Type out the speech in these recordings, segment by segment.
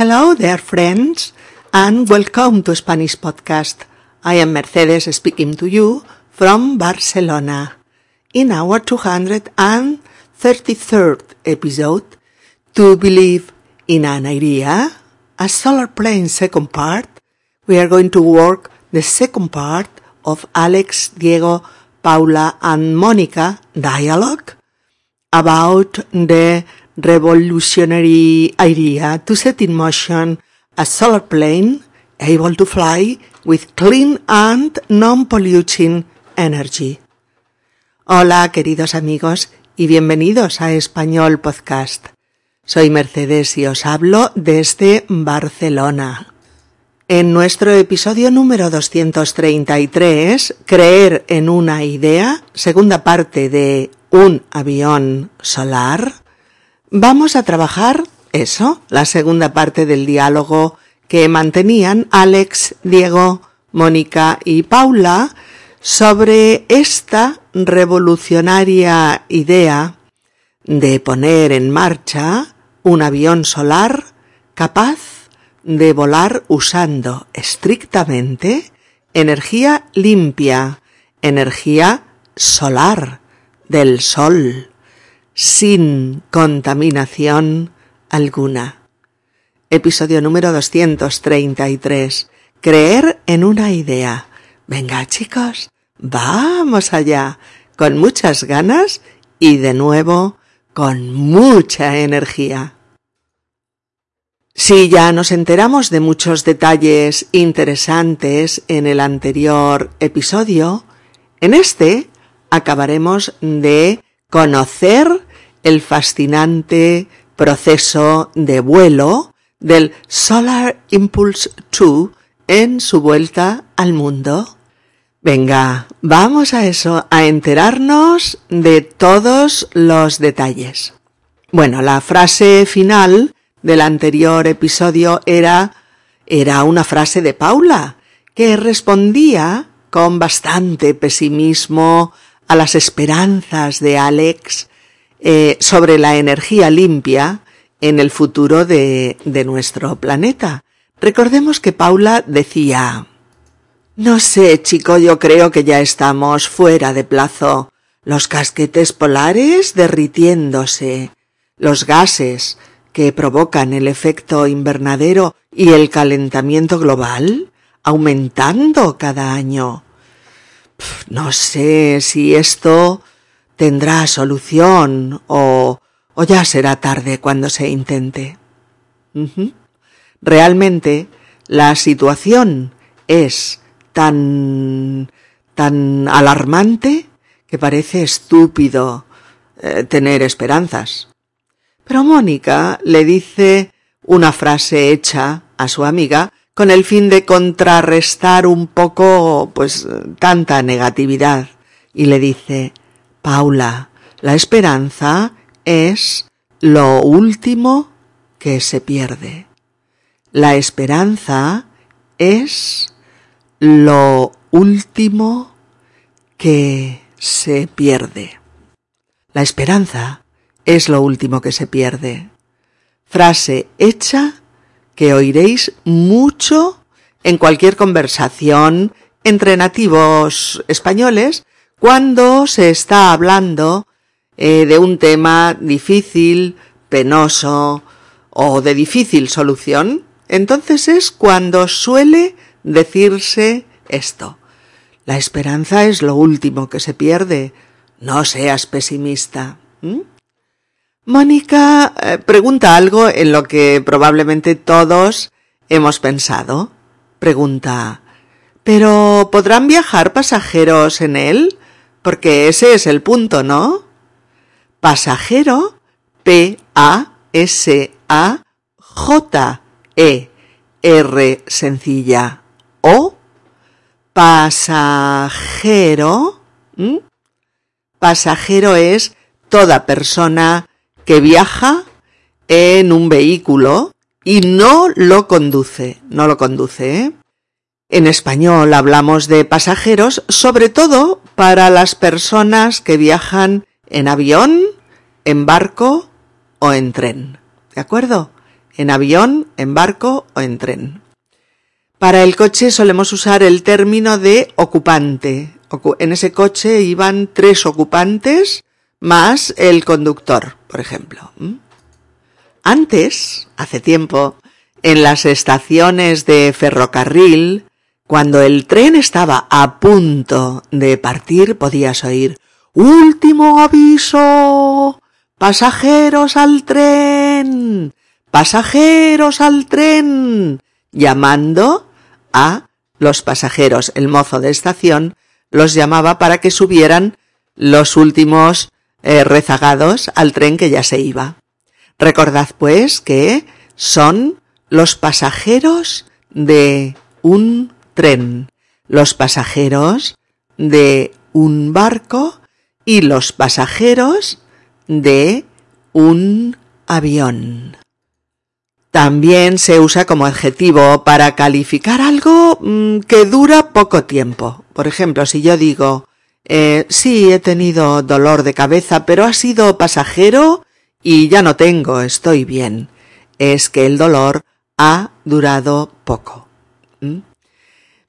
Hello there, friends, and welcome to Spanish Podcast. I am Mercedes speaking to you from Barcelona. In our 233rd episode, To Believe in an Idea, a solar plane second part, we are going to work the second part of Alex, Diego, Paula, and Monica dialogue about the revolutionary idea to set in motion a solar plane able to fly with clean and non-polluting energy. Hola, queridos amigos, y bienvenidos a Español Podcast. Soy Mercedes y os hablo desde Barcelona. En nuestro episodio número 233, Creer en una idea, segunda parte de Un avión solar, vamos a trabajar eso, la segunda parte del diálogo que mantenían Alex, Diego, Mónica y Paula sobre esta revolucionaria idea de poner en marcha un avión solar capaz de volar usando estrictamente energía limpia, energía solar, del sol, sin contaminación alguna. Episodio número 233. Creer en una idea. Venga chicos, vamos allá, con muchas ganas y de nuevo con mucha energía. Si ya nos enteramos de muchos detalles interesantes en el anterior episodio, en este acabaremos de conocer el fascinante proceso de vuelo del Solar Impulse 2 en su vuelta al mundo. Venga, vamos a eso, a enterarnos de todos los detalles. Bueno, la frase final del anterior episodio era era una frase de Paula, que respondía con bastante pesimismo a las esperanzas de Alex eh, sobre la energía limpia en el futuro de, de nuestro planeta. Recordemos que Paula decía No sé, chico, yo creo que ya estamos fuera de plazo. Los casquetes polares derritiéndose, los gases, que provocan el efecto invernadero y el calentamiento global aumentando cada año. No sé si esto tendrá solución o, o ya será tarde cuando se intente. Realmente la situación es tan tan alarmante que parece estúpido eh, tener esperanzas. Pero Mónica le dice una frase hecha a su amiga con el fin de contrarrestar un poco, pues, tanta negatividad. Y le dice, Paula, la esperanza es lo último que se pierde. La esperanza es lo último que se pierde. La esperanza es lo último que se pierde. Frase hecha que oiréis mucho en cualquier conversación entre nativos españoles cuando se está hablando eh, de un tema difícil, penoso o de difícil solución. Entonces es cuando suele decirse esto. La esperanza es lo último que se pierde. No seas pesimista. Mónica eh, pregunta algo en lo que probablemente todos hemos pensado. Pregunta ¿Pero podrán viajar pasajeros en él? Porque ese es el punto, ¿no? Pasajero P-A-S-A-J-E-R sencilla o pasajero. Pasajero es toda persona que viaja en un vehículo y no lo conduce, no lo conduce. ¿eh? En español hablamos de pasajeros, sobre todo para las personas que viajan en avión, en barco o en tren. ¿De acuerdo? en avión, en barco o en tren. Para el coche solemos usar el término de ocupante. En ese coche iban tres ocupantes más el conductor, por ejemplo. Antes, hace tiempo, en las estaciones de ferrocarril, cuando el tren estaba a punto de partir, podías oír Último aviso. Pasajeros al tren. Pasajeros al tren. llamando a los pasajeros. El mozo de estación los llamaba para que subieran los últimos eh, rezagados al tren que ya se iba. Recordad pues que son los pasajeros de un tren, los pasajeros de un barco y los pasajeros de un avión. También se usa como adjetivo para calificar algo mm, que dura poco tiempo. Por ejemplo, si yo digo, eh, sí, he tenido dolor de cabeza, pero ha sido pasajero y ya no tengo, estoy bien. Es que el dolor ha durado poco.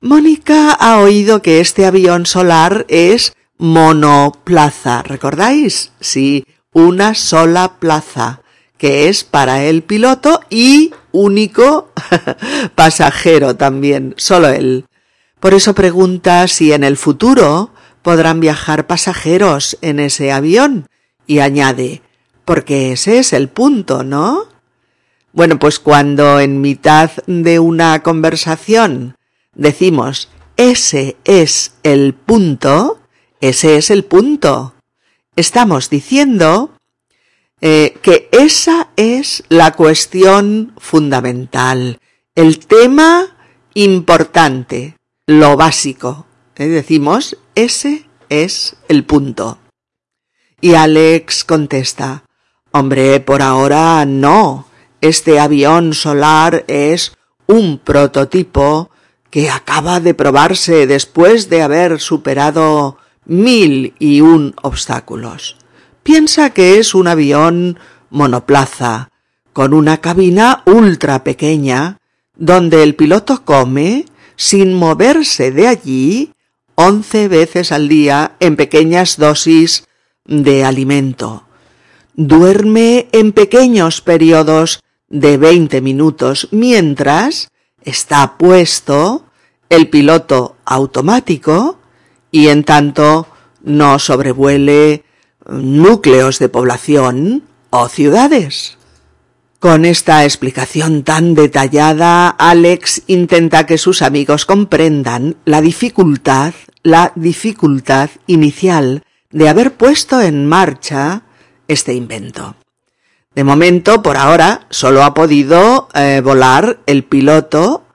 Mónica ha oído que este avión solar es monoplaza. ¿Recordáis? Sí, una sola plaza, que es para el piloto y único pasajero también, solo él. Por eso pregunta si en el futuro podrán viajar pasajeros en ese avión y añade, porque ese es el punto, ¿no? Bueno, pues cuando en mitad de una conversación decimos ese es el punto, ese es el punto. Estamos diciendo eh, que esa es la cuestión fundamental, el tema importante, lo básico. Eh, decimos, ese es el punto. Y Alex contesta, hombre, por ahora no. Este avión solar es un prototipo que acaba de probarse después de haber superado mil y un obstáculos. Piensa que es un avión monoplaza, con una cabina ultra pequeña, donde el piloto come sin moverse de allí once veces al día en pequeñas dosis de alimento. Duerme en pequeños periodos de veinte minutos mientras está puesto el piloto automático y en tanto no sobrevuele núcleos de población o ciudades. Con esta explicación tan detallada, Alex intenta que sus amigos comprendan la dificultad, la dificultad inicial de haber puesto en marcha este invento. De momento, por ahora, solo ha podido eh, volar el piloto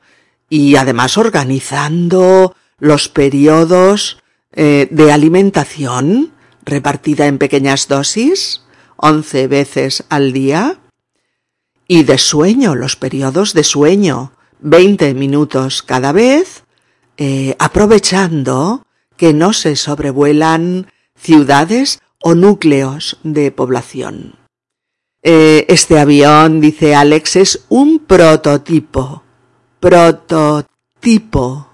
y además organizando los periodos eh, de alimentación repartida en pequeñas dosis, once veces al día, y de sueño, los periodos de sueño, veinte minutos cada vez, eh, aprovechando que no se sobrevuelan ciudades o núcleos de población. Eh, este avión, dice Alex, es un prototipo. Prototipo.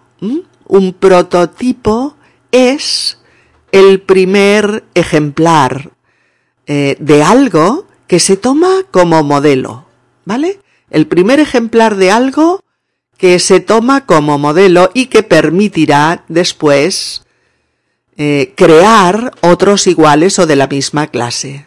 Un prototipo es el primer ejemplar eh, de algo que se toma como modelo, ¿vale? El primer ejemplar de algo que se toma como modelo y que permitirá después eh, crear otros iguales o de la misma clase.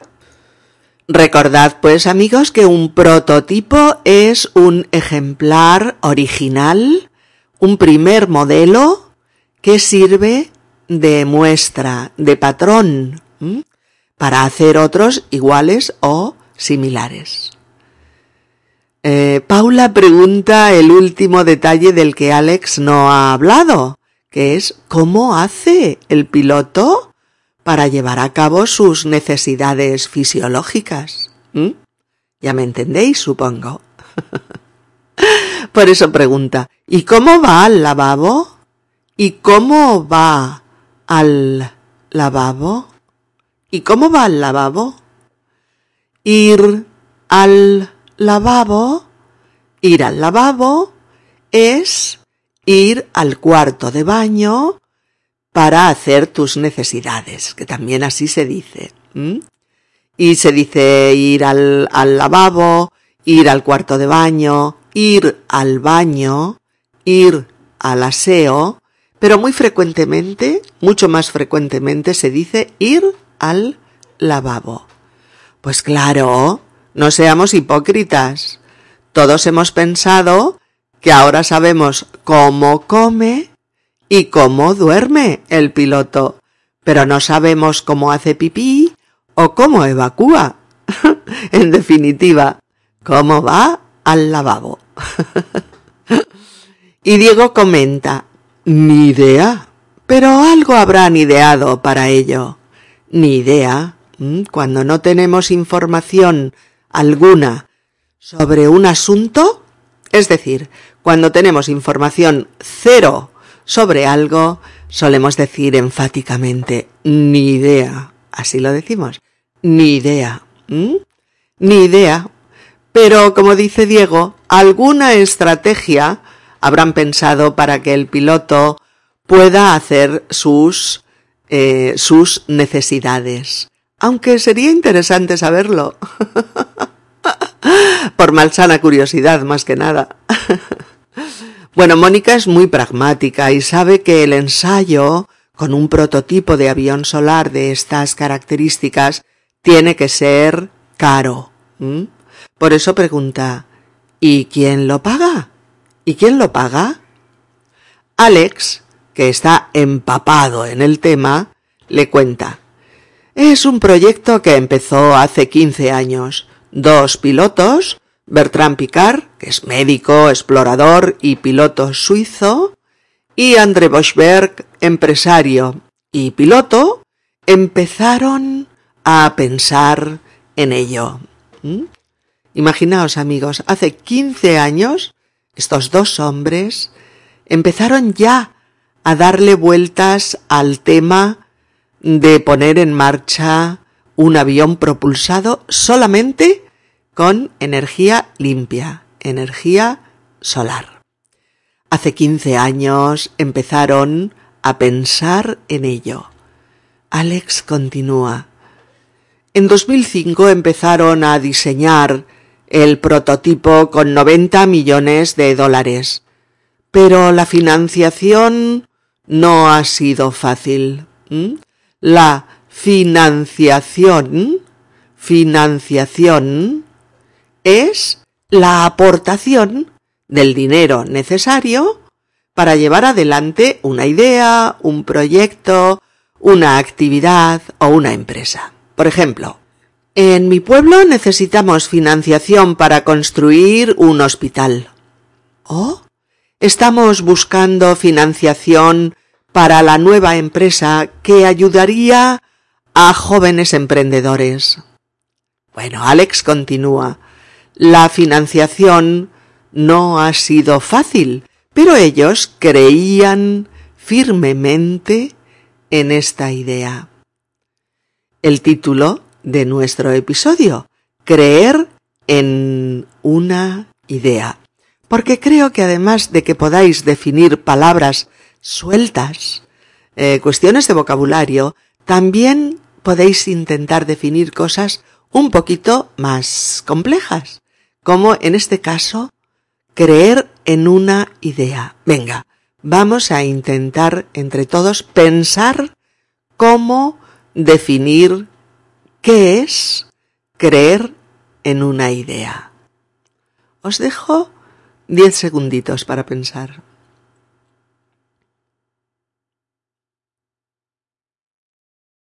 Recordad pues amigos que un prototipo es un ejemplar original, un primer modelo que sirve de muestra, de patrón, para hacer otros iguales o similares. Eh, Paula pregunta el último detalle del que Alex no ha hablado, que es cómo hace el piloto para llevar a cabo sus necesidades fisiológicas. Ya me entendéis, supongo. Por eso pregunta, ¿y cómo va al lavabo? ¿Y cómo va al lavabo? ¿Y cómo va al lavabo? Ir al lavabo Ir al lavabo es ir al cuarto de baño para hacer tus necesidades, que también así se dice. Y se dice ir al, lavabo, ir al cuarto de baño, ir al baño, ir al aseo, pero muy frecuentemente, mucho más frecuentemente se dice ir al lavabo. Pues claro, no seamos hipócritas. Todos hemos pensado que ahora sabemos cómo come y cómo duerme el piloto, pero no sabemos cómo hace pipí o cómo evacúa. en definitiva, cómo va al lavabo. y Diego comenta, ni idea, pero algo habrán ideado para ello. Ni idea, cuando no tenemos información alguna sobre un asunto, es decir, cuando tenemos información cero sobre algo, solemos decir enfáticamente, ni idea. Así lo decimos, ni idea. Ni idea. Pero, como dice Diego, alguna estrategia habrán pensado para que el piloto pueda hacer sus, eh, sus necesidades. Aunque sería interesante saberlo. Por malsana curiosidad, más que nada. bueno, Mónica es muy pragmática y sabe que el ensayo con un prototipo de avión solar de estas características tiene que ser caro. Por eso pregunta, ¿y quién lo paga? ¿Y quién lo paga? Alex, que está empapado en el tema, le cuenta. Es un proyecto que empezó hace 15 años. Dos pilotos, Bertrand Picard, que es médico, explorador y piloto suizo, y André Boschberg, empresario y piloto, empezaron a pensar en ello. ¿Mm? Imaginaos amigos, hace 15 años estos dos hombres empezaron ya a darle vueltas al tema de poner en marcha un avión propulsado solamente con energía limpia, energía solar. Hace 15 años empezaron a pensar en ello. Alex continúa. En 2005 empezaron a diseñar el prototipo con 90 millones de dólares. Pero la financiación no ha sido fácil. La financiación, financiación es la aportación del dinero necesario para llevar adelante una idea, un proyecto, una actividad o una empresa. Por ejemplo, en mi pueblo necesitamos financiación para construir un hospital. ¿Oh? Estamos buscando financiación para la nueva empresa que ayudaría a jóvenes emprendedores. Bueno, Alex continúa. La financiación no ha sido fácil, pero ellos creían firmemente en esta idea. El título de nuestro episodio, creer en una idea. Porque creo que además de que podáis definir palabras sueltas, eh, cuestiones de vocabulario, también podéis intentar definir cosas un poquito más complejas como en este caso creer en una idea. Venga, vamos a intentar entre todos pensar cómo definir qué es creer en una idea. Os dejo diez segunditos para pensar.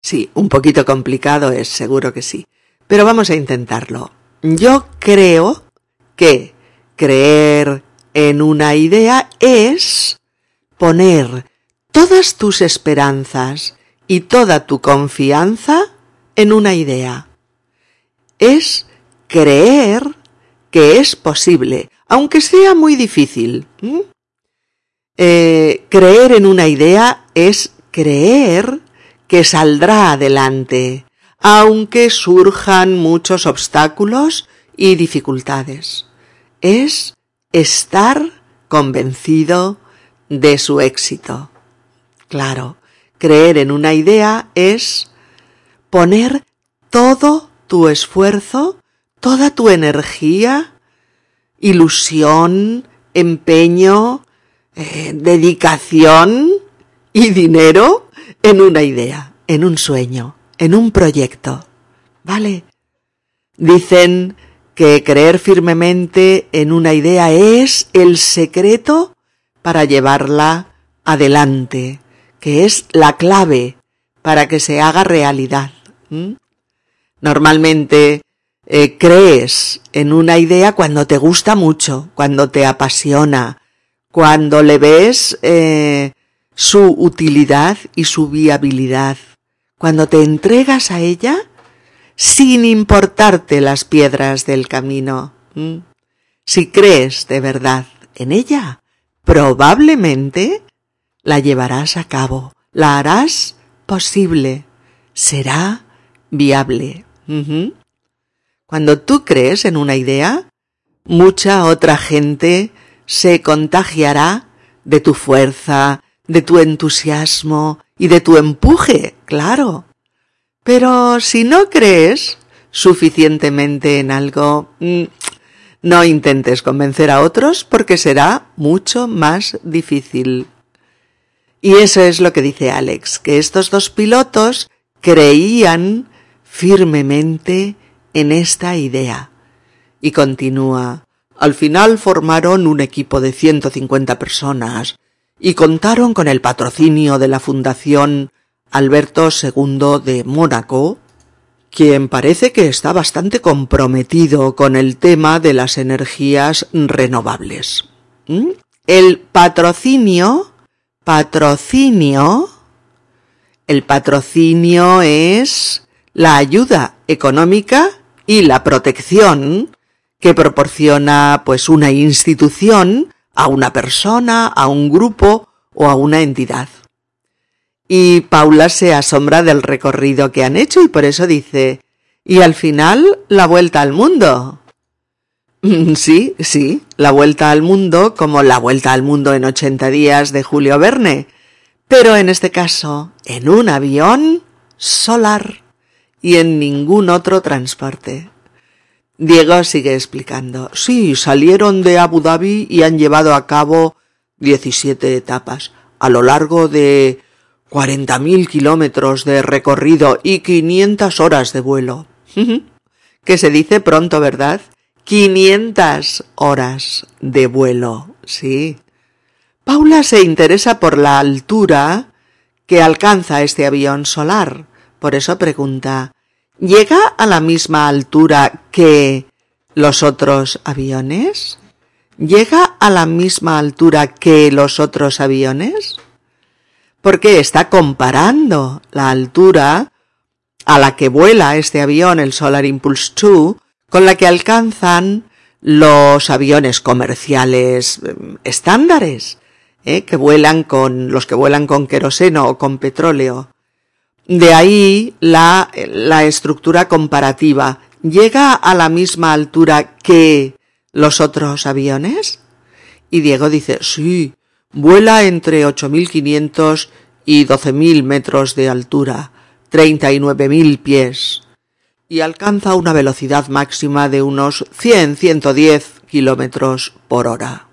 Sí, un poquito complicado es, seguro que sí, pero vamos a intentarlo. Yo creo que creer en una idea es poner todas tus esperanzas y toda tu confianza en una idea. Es creer que es posible, aunque sea muy difícil. Eh, creer en una idea es creer que saldrá adelante, aunque surjan muchos obstáculos y dificultades. Es estar convencido de su éxito. Claro, creer en una idea es poner todo tu esfuerzo, toda tu energía, ilusión, empeño, eh, dedicación y dinero en una idea, en un sueño, en un proyecto. ¿Vale? Dicen que creer firmemente en una idea es el secreto para llevarla adelante, que es la clave para que se haga realidad. Normalmente eh, crees en una idea cuando te gusta mucho, cuando te apasiona, cuando le ves eh, su utilidad y su viabilidad, cuando te entregas a ella sin importarte las piedras del camino. Si crees de verdad en ella, probablemente la llevarás a cabo, la harás posible, será viable. Cuando tú crees en una idea, mucha otra gente se contagiará de tu fuerza, de tu entusiasmo y de tu empuje, claro. Pero si no crees suficientemente en algo, mm, no intentes convencer a otros porque será mucho más difícil. Y eso es lo que dice Alex, que estos dos pilotos creían firmemente en esta idea. Y continúa, al final formaron un equipo de 150 personas y contaron con el patrocinio de la Fundación Alberto II de Mónaco, quien parece que está bastante comprometido con el tema de las energías renovables. ¿Mm? El patrocinio, patrocinio, el patrocinio es la ayuda económica y la protección que proporciona pues una institución a una persona, a un grupo o a una entidad. Y Paula se asombra del recorrido que han hecho y por eso dice, y al final la vuelta al mundo. Sí, sí, la vuelta al mundo como la vuelta al mundo en 80 días de Julio Verne, pero en este caso en un avión solar y en ningún otro transporte. Diego sigue explicando. Sí, salieron de Abu Dhabi y han llevado a cabo 17 etapas a lo largo de 40.000 kilómetros de recorrido y 500 horas de vuelo. que se dice pronto, ¿verdad? 500 horas de vuelo, sí. Paula se interesa por la altura que alcanza este avión solar. Por eso pregunta, ¿llega a la misma altura que los otros aviones? ¿Llega a la misma altura que los otros aviones? Porque está comparando la altura a la que vuela este avión, el Solar Impulse 2, con la que alcanzan los aviones comerciales em, estándares, ¿eh? que vuelan con los que vuelan con queroseno o con petróleo. De ahí la, la estructura comparativa. ¿Llega a la misma altura que los otros aviones? Y Diego dice, sí, Vuela entre 8.500 y 12.000 metros de altura, 39.000 pies, y alcanza una velocidad máxima de unos 100-110 kilómetros por hora.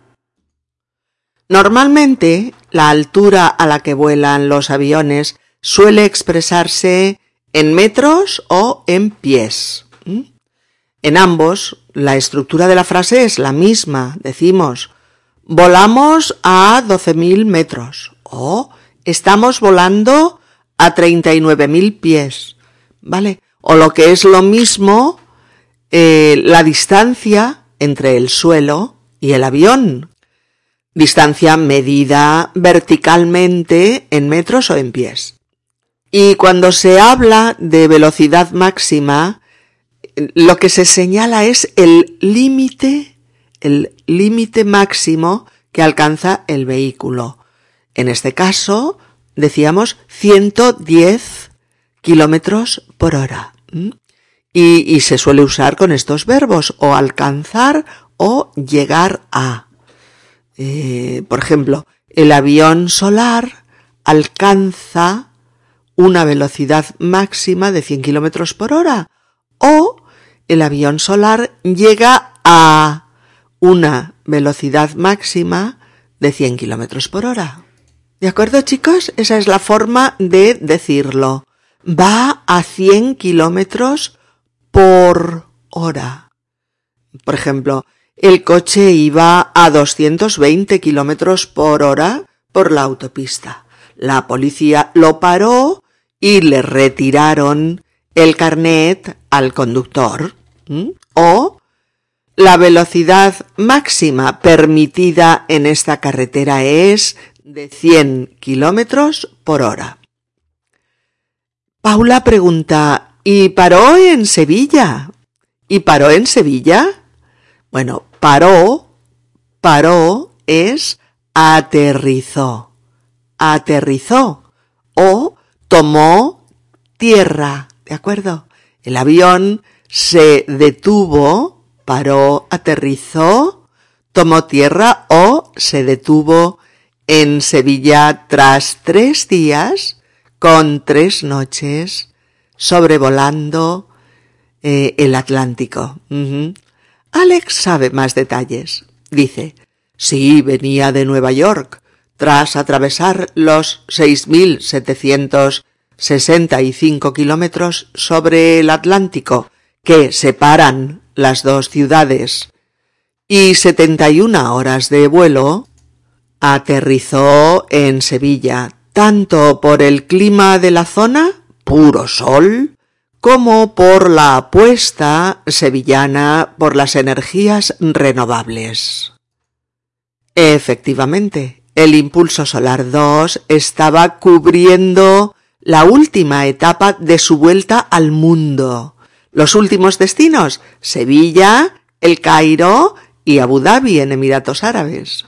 Normalmente, la altura a la que vuelan los aviones suele expresarse en metros o en pies. En ambos, la estructura de la frase es la misma. Decimos, volamos a 12.000 metros o estamos volando a 39.000 pies, ¿vale? O lo que es lo mismo, eh, la distancia entre el suelo y el avión. Distancia medida verticalmente en metros o en pies. Y cuando se habla de velocidad máxima, lo que se señala es el límite el límite máximo que alcanza el vehículo. En este caso, decíamos 110 kilómetros por hora. Y, se suele usar con estos verbos o alcanzar o llegar a. Eh, por ejemplo, el avión solar alcanza una velocidad máxima de 100 kilómetros por hora o el avión solar llega a una velocidad máxima de 100 kilómetros por hora. ¿De acuerdo, chicos? Esa es la forma de decirlo. Va a 100 kilómetros por hora. Por ejemplo, el coche iba a 220 kilómetros por hora por la autopista. La policía lo paró y le retiraron el carnet al conductor. O la velocidad máxima permitida en esta carretera es de 100 kilómetros por hora. Paula pregunta, ¿y paró en Sevilla? ¿Y paró en Sevilla? Bueno, paró, paró es aterrizó, aterrizó o tomó tierra, ¿de acuerdo? El avión se detuvo, paró, aterrizó, tomó tierra o se detuvo en Sevilla tras tres días con tres noches sobrevolando eh, el Atlántico. Alex sabe más detalles. Dice, sí, venía de Nueva York, tras atravesar los 6.765 kilómetros sobre el Atlántico que separan las dos ciudades y 71 horas de vuelo, aterrizó en Sevilla, tanto por el clima de la zona, puro sol, como por la apuesta sevillana por las energías renovables. Efectivamente, el impulso solar 2 estaba cubriendo la última etapa de su vuelta al mundo. Los últimos destinos, Sevilla, El Cairo y Abu Dhabi en Emiratos Árabes.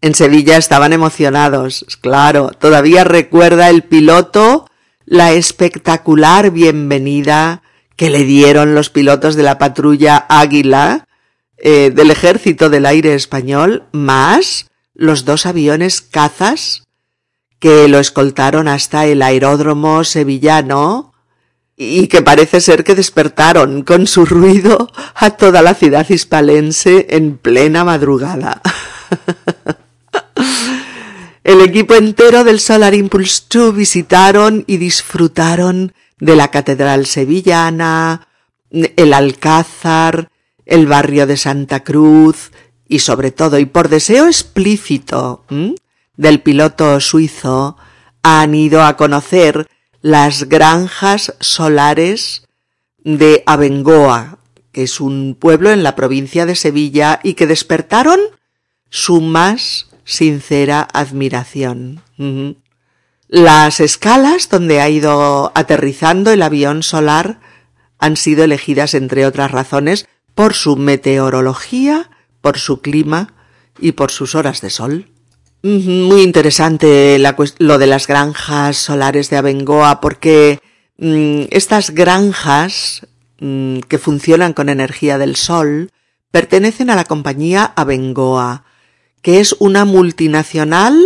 En Sevilla estaban emocionados, claro, todavía recuerda el piloto la espectacular bienvenida que le dieron los pilotos de la patrulla Águila eh, del Ejército del Aire Español, más los dos aviones cazas que lo escoltaron hasta el aeródromo sevillano y que parece ser que despertaron con su ruido a toda la ciudad hispalense en plena madrugada. El equipo entero del Solar Impulse 2 visitaron y disfrutaron de la Catedral Sevillana, el Alcázar, el barrio de Santa Cruz y sobre todo y por deseo explícito del piloto suizo han ido a conocer las granjas solares de Abengoa, que es un pueblo en la provincia de Sevilla y que despertaron su más sincera admiración. Las escalas donde ha ido aterrizando el avión solar han sido elegidas, entre otras razones, por su meteorología, por su clima y por sus horas de sol. Muy interesante lo de las granjas solares de Abengoa porque mm, estas granjas mm, que funcionan con energía del sol pertenecen a la compañía Abengoa, que es una multinacional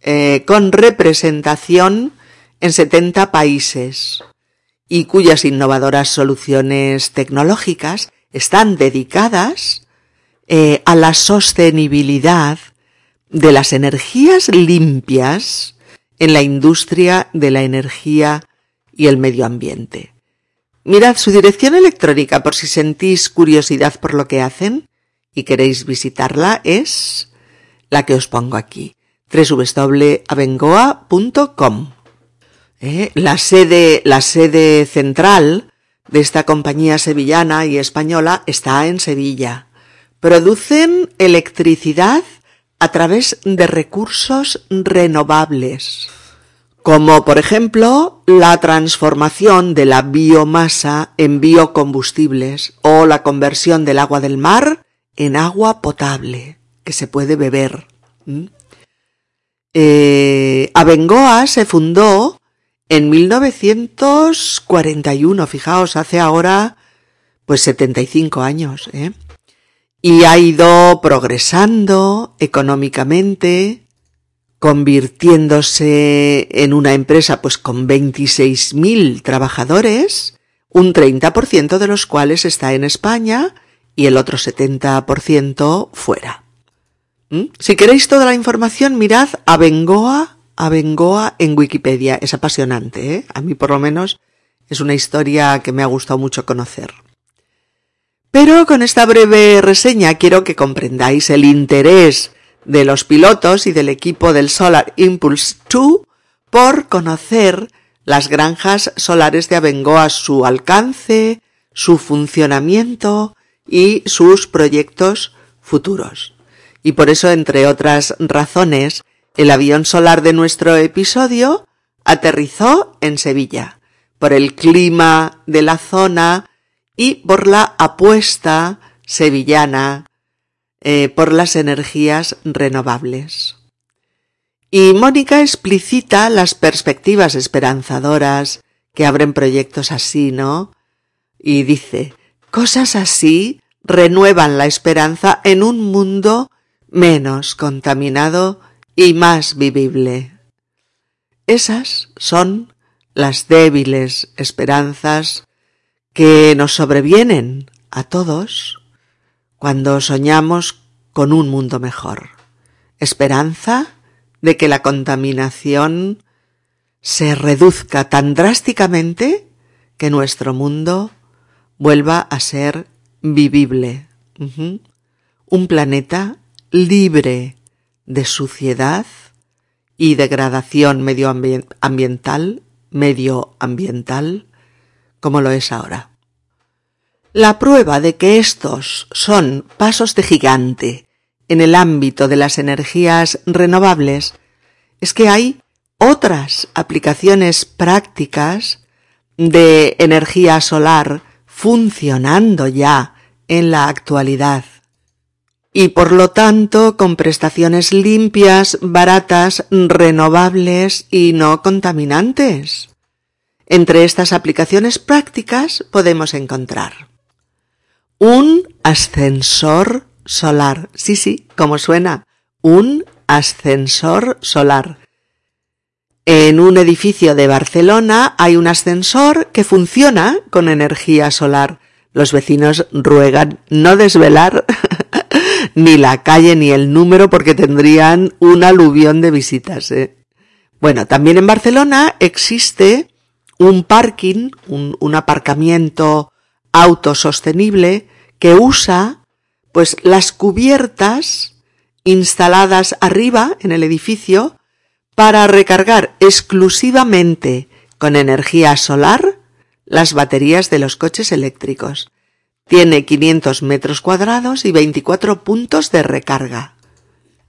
eh, con representación en 70 países y cuyas innovadoras soluciones tecnológicas están dedicadas eh, a la sostenibilidad de las energías limpias en la industria de la energía y el medio ambiente. Mirad su dirección electrónica por si sentís curiosidad por lo que hacen y queréis visitarla es la que os pongo aquí, www.abengoa.com. Eh, la sede, la sede central de esta compañía sevillana y española está en Sevilla. Producen electricidad a través de recursos renovables, como por ejemplo la transformación de la biomasa en biocombustibles o la conversión del agua del mar en agua potable que se puede beber. Eh, Abengoa se fundó en 1941, fijaos, hace ahora pues 75 años, ¿eh? Y ha ido progresando económicamente, convirtiéndose en una empresa pues con 26.000 trabajadores, un 30% de los cuales está en España y el otro 70% fuera. ¿Mm? Si queréis toda la información, mirad a Bengoa, a Bengoa en Wikipedia. Es apasionante, ¿eh? A mí por lo menos es una historia que me ha gustado mucho conocer. Pero con esta breve reseña quiero que comprendáis el interés de los pilotos y del equipo del Solar Impulse 2 por conocer las granjas solares de Abengoa, su alcance, su funcionamiento y sus proyectos futuros. Y por eso, entre otras razones, el avión solar de nuestro episodio aterrizó en Sevilla, por el clima de la zona y por la apuesta sevillana eh, por las energías renovables. Y Mónica explicita las perspectivas esperanzadoras que abren proyectos así, ¿no? Y dice, cosas así renuevan la esperanza en un mundo menos contaminado y más vivible. Esas son las débiles esperanzas que nos sobrevienen a todos cuando soñamos con un mundo mejor. Esperanza de que la contaminación se reduzca tan drásticamente que nuestro mundo vuelva a ser vivible. Un planeta libre de suciedad y degradación medioambiental, medioambiental, como lo es ahora. La prueba de que estos son pasos de gigante en el ámbito de las energías renovables es que hay otras aplicaciones prácticas de energía solar funcionando ya en la actualidad y por lo tanto con prestaciones limpias, baratas, renovables y no contaminantes. Entre estas aplicaciones prácticas podemos encontrar un ascensor solar. Sí, sí, como suena, un ascensor solar. En un edificio de Barcelona hay un ascensor que funciona con energía solar. Los vecinos ruegan no desvelar ni la calle ni el número porque tendrían un aluvión de visitas. ¿eh? Bueno, también en Barcelona existe un parking, un, aparcamiento autosostenible que usa pues las cubiertas instaladas arriba en el edificio para recargar exclusivamente con energía solar las baterías de los coches eléctricos. Tiene 500 metros cuadrados y 24 puntos de recarga.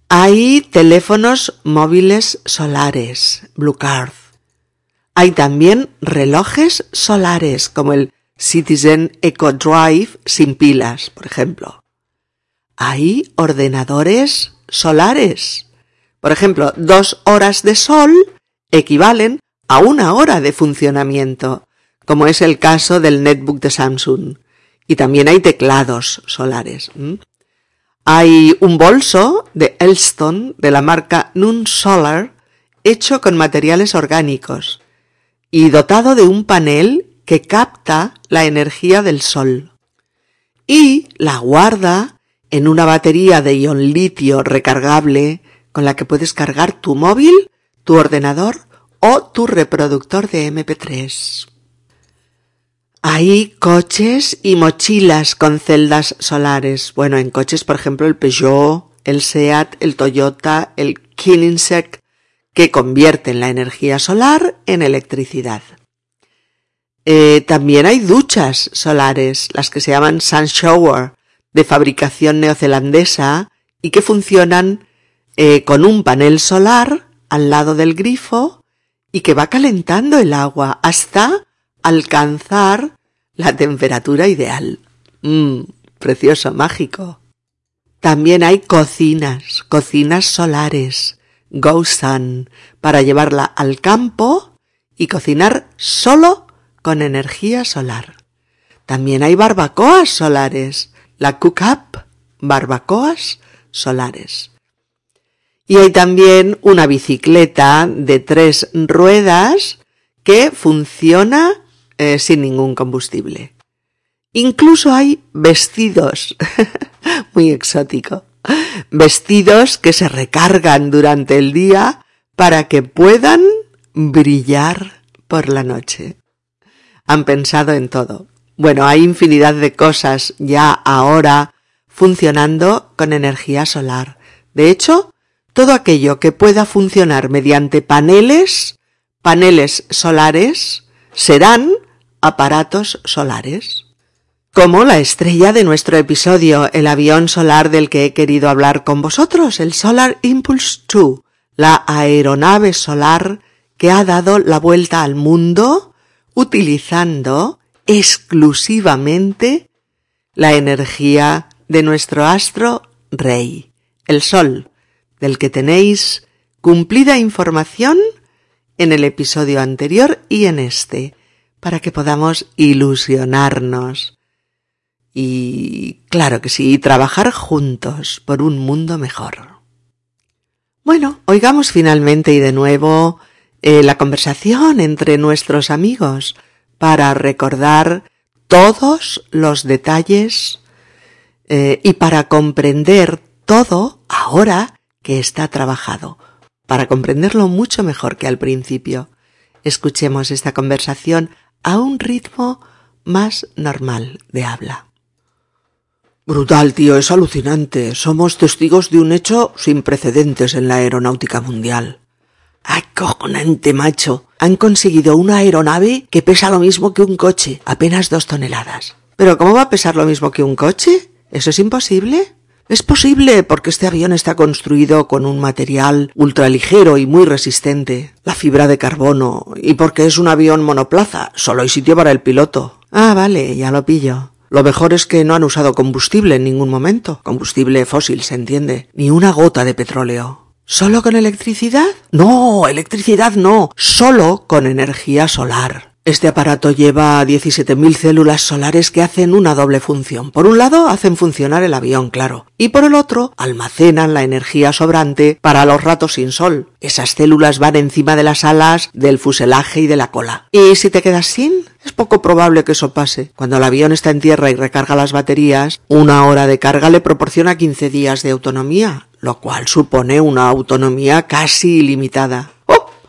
Hay teléfonos móviles solares, Blue Card. Hay también relojes solares como el Citizen Eco Drive sin pilas, por ejemplo. Hay ordenadores solares. Por ejemplo, dos horas de sol equivalen a una hora de funcionamiento, como es el caso del netbook de Samsung. Y también hay teclados solares. Hay un bolso de Elston de la marca Nun Solar hecho con materiales orgánicos y dotado de un panel que capta la energía del sol y la guarda en una batería de ion litio recargable con la que puedes cargar tu móvil, tu ordenador o tu reproductor de MP3. Hay coches y mochilas con celdas solares. Bueno, en coches, por ejemplo, el Peugeot, el Seat, el Toyota, el Koenigsegg, que convierten la energía solar en electricidad. Eh, también hay duchas solares, las que se llaman Sun Shower, de fabricación neozelandesa y que funcionan eh, con un panel solar al lado del grifo y que va calentando el agua hasta alcanzar la temperatura ideal. Mmm, precioso, mágico. También hay cocinas, cocinas solares, Go Sun, para llevarla al campo y cocinar solo con energía solar. También hay barbacoas solares, la Cook Up, barbacoas solares. Y hay también una bicicleta de tres ruedas que funciona eh, sin ningún combustible. Incluso hay vestidos, muy exótico, vestidos que se recargan durante el día para que puedan brillar por la noche. Han pensado en todo. Bueno, hay infinidad de cosas ya ahora funcionando con energía solar. De hecho, todo aquello que pueda funcionar mediante paneles, paneles solares, serán aparatos solares. Como la estrella de nuestro episodio, el avión solar del que he querido hablar con vosotros, el Solar Impulse 2, la aeronave solar que ha dado la vuelta al mundo utilizando exclusivamente la energía de nuestro astro rey, el Sol, del que tenéis cumplida información en el episodio anterior y en este, para que podamos ilusionarnos y, claro que sí, trabajar juntos por un mundo mejor. Bueno, oigamos finalmente y de nuevo eh, la conversación entre nuestros amigos para recordar todos los detalles eh, y para comprender todo ahora que está trabajado, para comprenderlo mucho mejor que al principio. Escuchemos esta conversación a un ritmo más normal de habla. Brutal, tío, es alucinante. Somos testigos de un hecho sin precedentes en la aeronáutica mundial. Acojonante, macho. Han conseguido una aeronave que pesa lo mismo que un coche, apenas dos toneladas. ¿Pero cómo va a pesar lo mismo que un coche? ¿Eso es imposible? Es posible porque este avión está construido con un material ultraligero y muy resistente, la fibra de carbono, y porque es un avión monoplaza, solo hay sitio para el piloto. Ah, vale, ya lo pillo. Lo mejor es que no han usado combustible en ningún momento. Combustible fósil, se entiende. Ni una gota de petróleo. ¿Solo con electricidad? No, electricidad no. Solo con energía solar. Este aparato lleva 17.000 células solares que hacen una doble función. Por un lado, hacen funcionar el avión, claro, y por el otro, almacenan la energía sobrante para los ratos sin sol. Esas células van encima de las alas, del fuselaje y de la cola. ¿Y si te quedas sin? Es poco probable que eso pase. Cuando el avión está en tierra y recarga las baterías, una hora de carga le proporciona 15 días de autonomía, lo cual supone una autonomía casi ilimitada.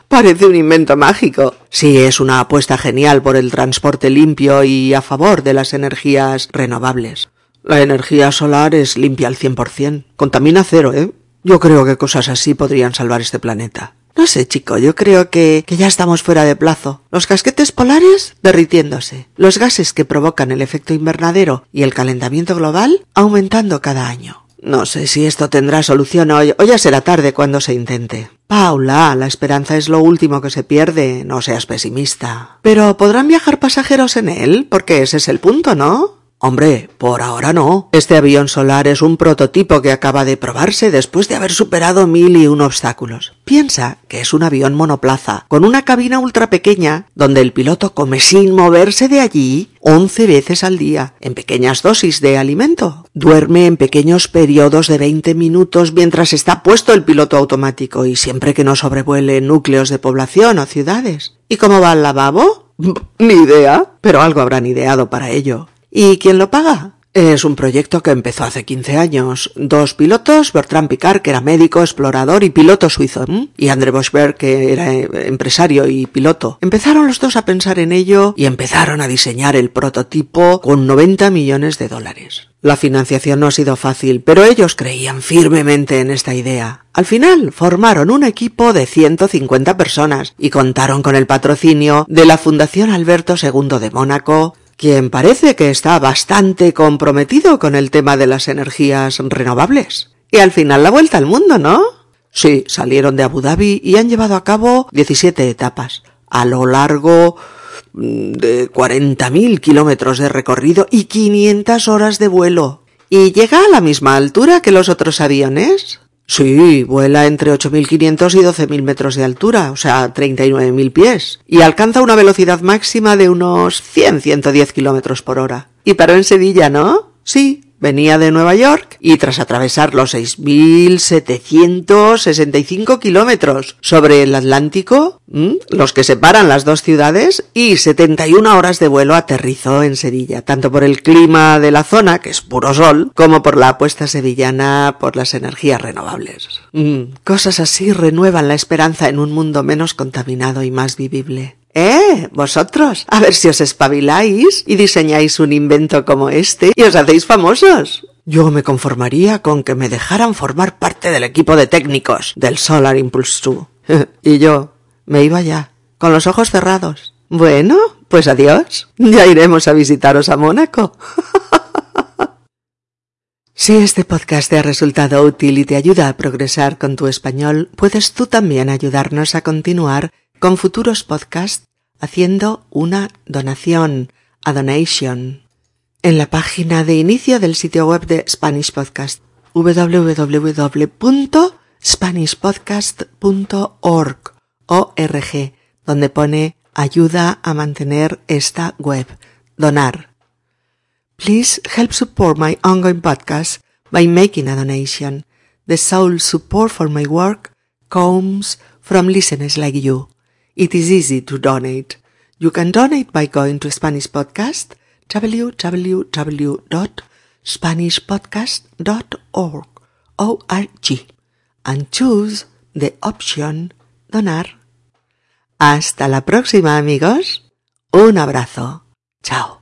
Parece un invento mágico. Sí, es una apuesta genial por el transporte limpio y a favor de las energías renovables. La energía solar es limpia al 100%. Contamina cero, ¿eh? Yo creo que cosas así podrían salvar este planeta. No sé, chico, yo creo que, que ya estamos fuera de plazo. Los casquetes polares derritiéndose, los gases que provocan el efecto invernadero y el calentamiento global aumentando cada año. No sé si esto tendrá solución hoy o ya será tarde cuando se intente. Paula, la esperanza es lo último que se pierde, no seas pesimista. Pero ¿podrán viajar pasajeros en él? Porque ese es el punto, ¿no? Hombre, por ahora no. Este avión solar es un prototipo que acaba de probarse después de haber superado mil y un obstáculos. Piensa que es un avión monoplaza, con una cabina ultra pequeña, donde el piloto come sin moverse de allí once veces al día, en pequeñas dosis de alimento. Duerme en pequeños periodos de veinte minutos mientras está puesto el piloto automático y siempre que no sobrevuele núcleos de población o ciudades. ¿Y cómo va el lavabo? Ni idea, pero algo habrán ideado para ello. ¿Y quién lo paga? Es un proyecto que empezó hace 15 años. Dos pilotos, Bertrand Picard, que era médico, explorador y piloto suizo, y André Boschberg, que era eh, empresario y piloto. Empezaron los dos a pensar en ello y empezaron a diseñar el prototipo con 90 millones de dólares. La financiación no ha sido fácil, pero ellos creían firmemente en esta idea. Al final formaron un equipo de 150 personas y contaron con el patrocinio de la Fundación Alberto II de Mónaco, quien parece que está bastante comprometido con el tema de las energías renovables. Y al final la vuelta al mundo, ¿no? Sí, salieron de Abu Dhabi y han llevado a cabo 17 etapas, a lo largo mm, de 40.000 kilómetros de recorrido y 500 horas de vuelo. ¿Y llega a la misma altura que los otros aviones? Sí, vuela entre 8.500 y 12.000 metros de altura, o sea, 39.000 pies, y alcanza una velocidad máxima de unos 100-110 kilómetros por hora. Y paró en Sevilla, ¿no? Sí, Venía de Nueva York y tras atravesar los 6.765 kilómetros sobre el Atlántico, los que separan las dos ciudades, y 71 horas de vuelo aterrizó en Sevilla, tanto por el clima de la zona, que es puro sol, como por la apuesta sevillana por las energías renovables. cosas así renuevan la esperanza en un mundo menos contaminado y más vivible. ¡Eh! Vosotros, a ver si os espabiláis y diseñáis un invento como este y os hacéis famosos. Yo me conformaría con que me dejaran formar parte del equipo de técnicos del Solar Impulse 2. y yo me iba ya, con los ojos cerrados. Bueno, pues adiós. Ya iremos a visitaros a Mónaco. Si este podcast te ha resultado útil y te ayuda a progresar con tu español, puedes tú también ayudarnos a continuar con futuros podcasts haciendo una donación, a donation, en la página de inicio del sitio web de Spanish Podcast www.spanishpodcast.org org, donde pone ayuda a mantener esta web, donar. Please help support my ongoing podcast by making a donation. The sole support for my work comes from listeners like you. It is easy to donate. You can donate by going to Spanish Podcast, www.spanishpodcast.org, O-R-G, and choose the option Donar. Hasta la próxima, amigos. Un abrazo. Chao.